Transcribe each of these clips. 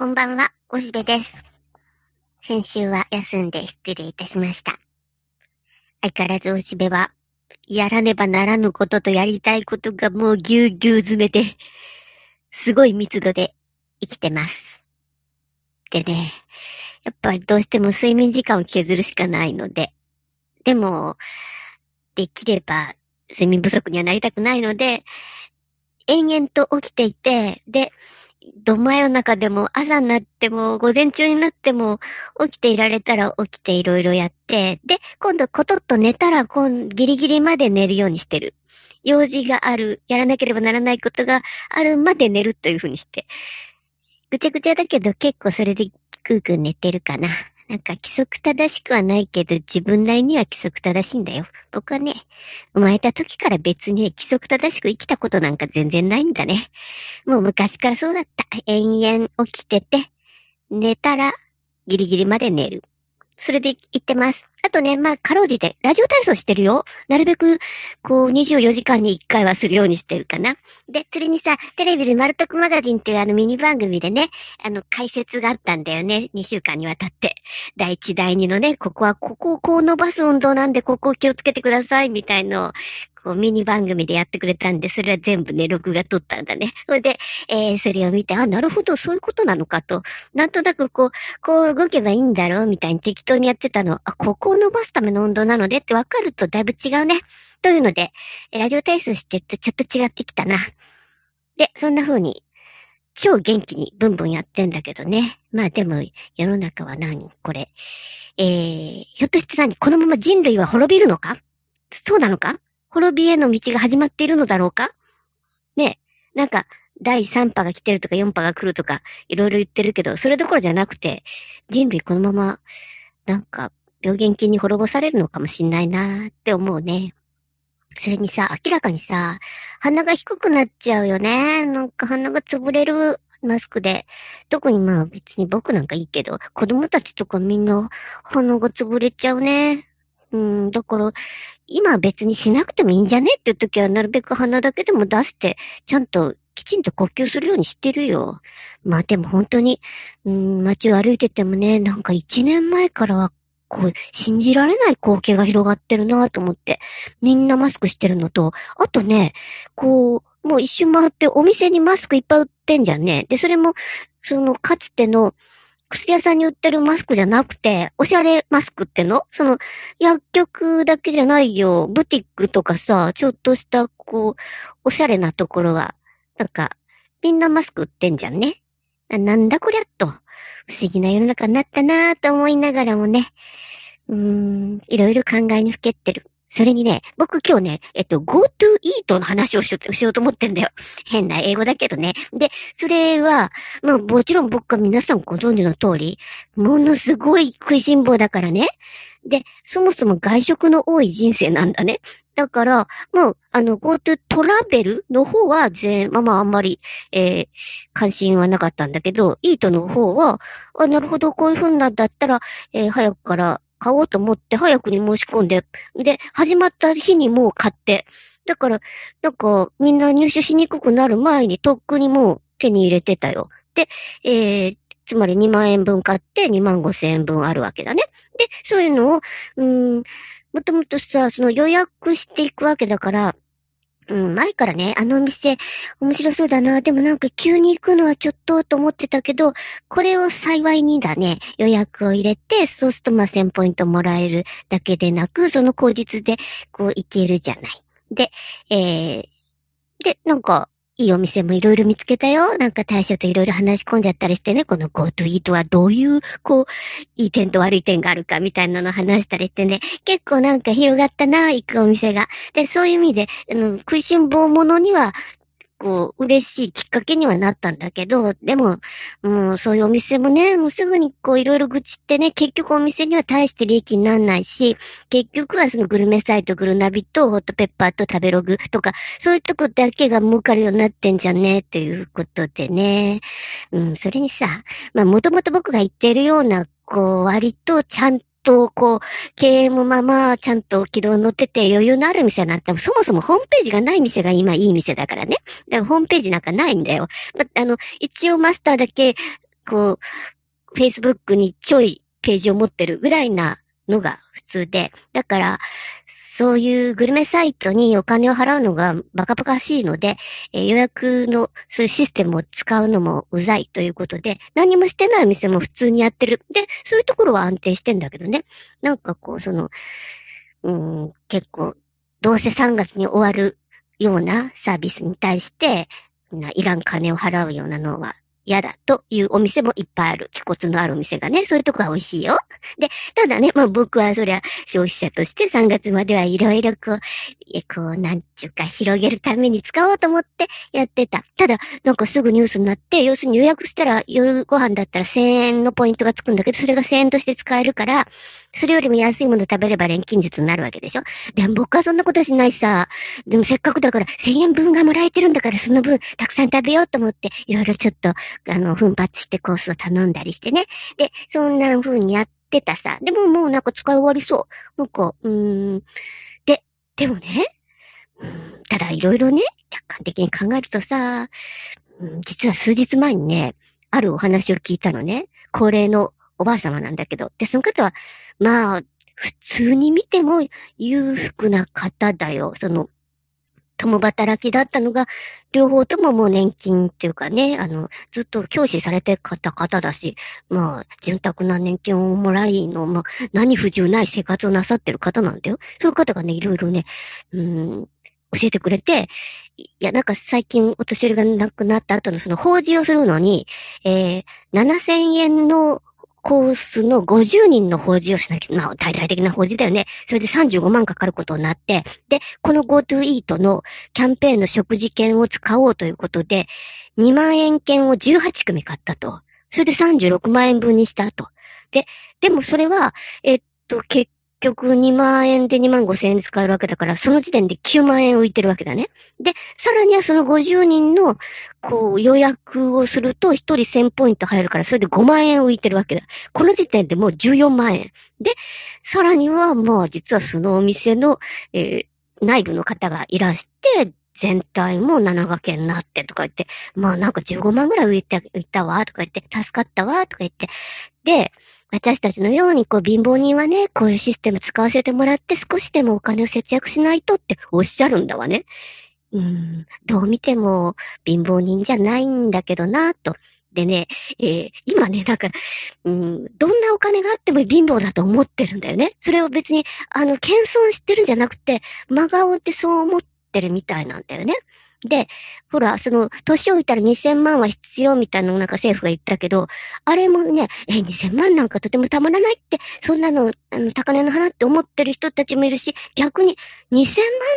こんばんは、おしべです。先週は休んで失礼いたしました。相変わらずおしべは、やらねばならぬこととやりたいことがもうぎゅうぎゅう詰めで、すごい密度で生きてます。でね、やっぱりどうしても睡眠時間を削るしかないので、でも、できれば睡眠不足にはなりたくないので、延々と起きていて、で、ど真夜中でも朝になっても午前中になっても起きていられたら起きていろいろやって、で、今度コトッと寝たら今ギリギリまで寝るようにしてる。用事がある、やらなければならないことがあるまで寝るというふうにして。ぐちゃぐちゃだけど結構それでぐーぐー寝てるかな。なんか規則正しくはないけど自分なりには規則正しいんだよ。僕はね、生まれた時から別に規則正しく生きたことなんか全然ないんだね。もう昔からそうだった。延々起きてて、寝たらギリギリまで寝る。それで行ってます。あとね、まあ、かろうじて、ラジオ体操してるよ。なるべく、こう、24時間に1回はするようにしてるかな。で、それにさ、テレビでマルトクマガジンっていうあのミニ番組でね、あの、解説があったんだよね。2週間にわたって。第1、第2のね、ここはここをこう伸ばす運動なんで、ここを気をつけてください、みたいのを、こう、ミニ番組でやってくれたんで、それは全部ね、録画撮ったんだね。それで、えー、それを見て、あ、なるほど、そういうことなのかと。なんとなくこう、こう動けばいいんだろうみたいに適当にやってたの。あ、ここを伸ばすための運動なのでって分かるとだいぶ違うね。というので、ラジオ体操してるとちょっと違ってきたな。で、そんな風に、超元気にブンブンやってんだけどね。まあでも、世の中は何？これ。えー、ひょっとして何？このまま人類は滅びるのか？そうなのか？滅びへの道が始まっているのだろうか？ねえ、なんか、第3波が来てるとか4波が来るとか、いろいろ言ってるけど、それどころじゃなくて、人類このまま、なんか、病原菌に滅ぼされるのかもしんないなーって思うね。それにさ、明らかにさ、鼻が低くなっちゃうよね。なんか鼻が潰れるマスクで。特にまあ別に僕なんかいいけど、子供たちとかみんな鼻が潰れちゃうね。うん、だから、今は別にしなくてもいいんじゃね？って時はなるべく鼻だけでも出して、ちゃんときちんと呼吸するようにしてるよ。まあでも本当に、うん、街を歩いててもね、なんか一年前からは、こう、信じられない光景が広がってるなと思って、みんなマスクしてるのと、あとね、こう、もう一周回ってお店にマスクいっぱい売ってんじゃんね。で、それも、その、かつての、薬屋さんに売ってるマスクじゃなくて、おしゃれマスクっての？その、薬局だけじゃないよ。ブティックとかさ、ちょっとした、こう、おしゃれなところが、なんか、みんなマスク売ってんじゃんね。ななんだこりゃっと。不思議な世の中になったなぁと思いながらもね。うーん、いろいろ考えにふけってる。それにね、僕今日ね、えっと、GoTo Eat の話をしようと思ってんだよ。変な英語だけどね。で、それは、まあもちろん僕は皆さんご存知の通り、ものすごい食いしん坊だからね。で、そもそも外食の多い人生なんだね。だから、もう、あの、GoTo トラベルの方は全、まあまああんまり、えー、関心はなかったんだけど、イートの方は、あ、なるほど、こういう風なんだったら、えー、早くから買おうと思って、早くに申し込んで、で、始まった日にもう買って、だから、なんか、みんな入手しにくくなる前に、とっくにもう手に入れてたよ。で、えー、つまり2万円分買って2万5千円分あるわけだね。で、そういうのを、うん、もともとさ、その予約していくわけだから、うん、前からね、あのお店、面白そうだな。でもなんか急に行くのはちょっとと思ってたけど、これを幸いにだね、予約を入れて、そうするとまあ1000ポイントもらえるだけでなく、その口実でこう行けるじゃない。で、えー、で、なんか、いいお店もいろいろ見つけたよ。なんか大将といろいろ話し込んじゃったりしてね、この GoTo Eat はどういう、こう、いい点と悪い点があるかみたいなの話したりしてね、結構なんか広がったな、行くお店が。で、そういう意味で、あの、食いしん坊者には、こう、嬉しいきっかけにはなったんだけど、でも、もうそういうお店もね、もうすぐにこういろいろ愚痴ってね、結局お店には大して利益になんないし、結局はそのグルメサイトグルナビとホットペッパーと食べログとか、そういうとこだけが儲かるようになってんじゃね、ということでね。うん、それにさ、まあもともと僕が言ってるような、こう、割とちゃんと、こう、経営もまあまあ、ちゃんと軌道乗ってて余裕のある店なんて、そもそもホームページがない店が今いい店だからね。だからホームページなんかないんだよ。まあの、一応マスターだけ、こう、Facebook にちょいページを持ってるぐらいなのが普通で、だから、そういうグルメサイトにお金を払うのがバカバカしいので、えー、予約のそういうシステムを使うのもうざいということで、何もしてない店も普通にやってる。で、そういうところは安定してんだけどね。なんかこう、その、うん、結構、どうせ3月に終わるようなサービスに対して、いらん金を払うようなのは嫌だというお店もいっぱいある。気骨のあるお店がね、そういうとこは美味しいよ。で、ただね、まあ僕はそりゃ消費者として3月まではいろいろこう、え、こう、なんちゅうか広げるために使おうと思ってやってた。ただ、なんかすぐニュースになって、要するに予約したら夜ご飯だったら1000円のポイントがつくんだけど、それが1000円として使えるから、それよりも安いもの食べれば錬金術になるわけでしょでも僕はそんなことしないさ。でもせっかくだから1000円分がもらえてるんだからその分たくさん食べようと思って、いろいろちょっと、あの、奮発してコースを頼んだりしてね。で、そんな風にやってたさ。でももうなんか使い終わりそう。なんか、うーん。で、でもね、うんただいろいろね、客観的に考えるとさ、うん実は数日前にね、あるお話を聞いたのね。高齢のおばあ様なんだけど。で、その方は、まあ、普通に見ても裕福な方だよ。その、共働きだったのが、両方とももう年金っていうかね、あの、ずっと教師されてた方だし、まあ、潤沢な年金をもらいの、まあ、何不自由ない生活をなさってる方なんだよ。そういう方がね、いろいろね、うん、教えてくれて、いや、なんか最近お年寄りが亡くなった後のその法事をするのに、えー、7000円のコースの50人の法事をしなきゃ、まあ、大々的な法事だよね。それで35万かかることになって、で、この GoTo イートのキャンペーンの食事券を使おうということで、2万円券を18組買ったと。それで36万円分にしたと。で、でもそれは、えっと、結局2万円で2万5千円使えるわけだから、その時点で9万円浮いてるわけだね。で、さらにはその50人の、こう、予約をすると1人1000ポイント入るから、それで5万円浮いてるわけだ。この時点でもう14万円。で、さらには、まあ、実はそのお店の、えー、内部の方がいらして、全体も7掛けになってとか言って、まあなんか15万ぐらい浮いた、浮いたわ、とか言って、助かったわ、とか言って。で、私たちのように、こう、貧乏人はね、こういうシステム使わせてもらって少しでもお金を節約しないとっておっしゃるんだわね。うん、どう見ても貧乏人じゃないんだけどな、と。でね、えー、今ね、なんか、うん、どんなお金があっても貧乏だと思ってるんだよね。それを別に、あの、謙遜してるんじゃなくて、真顔でそう思ってるみたいなんだよね。で、ほら、その、年老いたら2000万は必要みたいなのなんか政府が言ったけど、あれもね、え、2000万なんかとてもたまらないって、そんなの、あの、高値の花って思ってる人たちもいるし、逆に2000万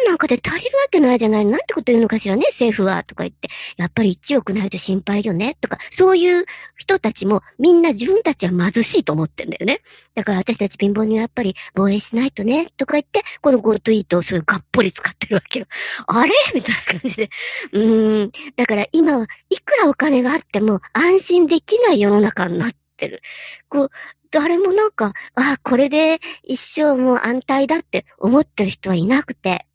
なんかで足りるわけないじゃないなんてこと言うのかしらね、政府は、とか言って。やっぱり1億ないと心配よね、とか、そういう人たちもみんな自分たちは貧しいと思ってんだよね。だから私たち貧乏にはやっぱり防衛しないとね、とか言って、この GoTo イートをそういうがっぽり使ってるわけよ。あれ？みたいな感じで。うーん。だから今はいくらお金があっても安心できない世の中になってる。こう、誰もなんか、あ、これで一生もう安泰だって思ってる人はいなくて。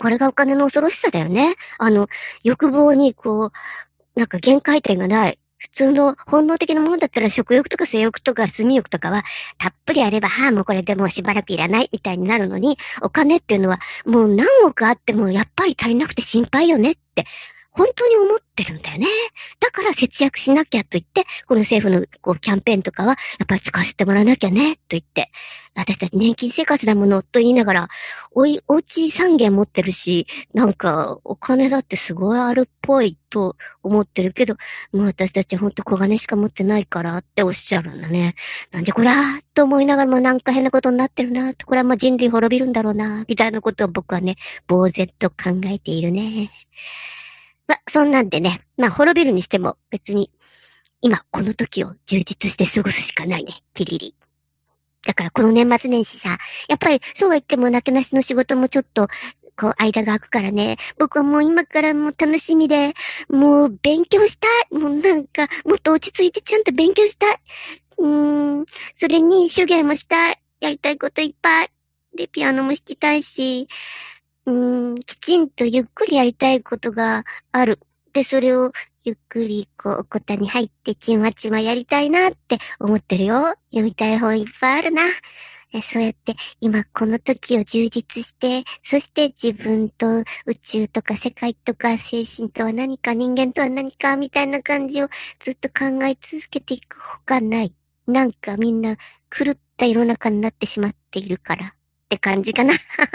これがお金の恐ろしさだよね。あの、欲望にこう、なんか限界点がない。普通の本能的なものだったら食欲とか性欲とか睡眠欲とかはたっぷりあれば、はあ、もうこれでもうしばらくいらないみたいになるのに、お金っていうのはもう何億あってもやっぱり足りなくて心配よねって本当に思ってるんだよね。だから節約しなきゃと言って、この政府のこうキャンペーンとかは、やっぱり使わせてもらわなきゃね、と言って、私たち年金生活だもの、と言いながら、おい、お家3軒持ってるし、なんか、お金だってすごいあるっぽいと思ってるけど、もう私たちほんと小金しか持ってないからっておっしゃるんだね。なんでこらーと思いながらもなんか変なことになってるなこれはもう人類滅びるんだろうなみたいなことを僕はね、呆然と考えているね。ま、そんなんでね、まあ、滅びるにしても別に、今この時を充実して過ごすしかないね、キリリ。だからこの年末年始さ、やっぱりそうは言ってもなけなしの仕事もちょっと、こう間が空くからね、僕はもう今からもう楽しみで、もう勉強したい。もうなんか、もっと落ち着いてちゃんと勉強したい。うーん、それに手芸もしたい。やりたいこといっぱい。で、ピアノも弾きたいし、うーん、きちんとゆっくりやりたいことがある。で、それをゆっくりこう、おこたに入ってちまちまやりたいなって思ってるよ。読みたい本いっぱいあるな。そうやって今この時を充実して、そして自分と宇宙とか世界とか精神とは何か人間とは何かみたいな感じをずっと考え続けていくほかない。なんかみんな狂った世の中になってしまっているからって感じかな。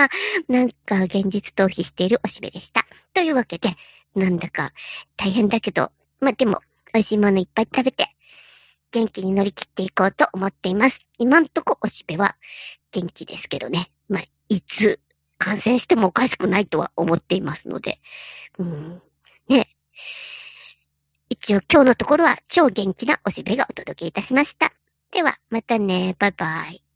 なんか現実逃避しているおしべでした。というわけで、なんだか大変だけど、まあ、でも美味しいものいっぱい食べて元気に乗り切っていこうと思っています。今んとこおしべは元気ですけどね。まあ、いつ感染してもおかしくないとは思っていますので。うん。ね。一応今日のところは超元気なおしべがお届けいたしました。では、またね。バイバイ。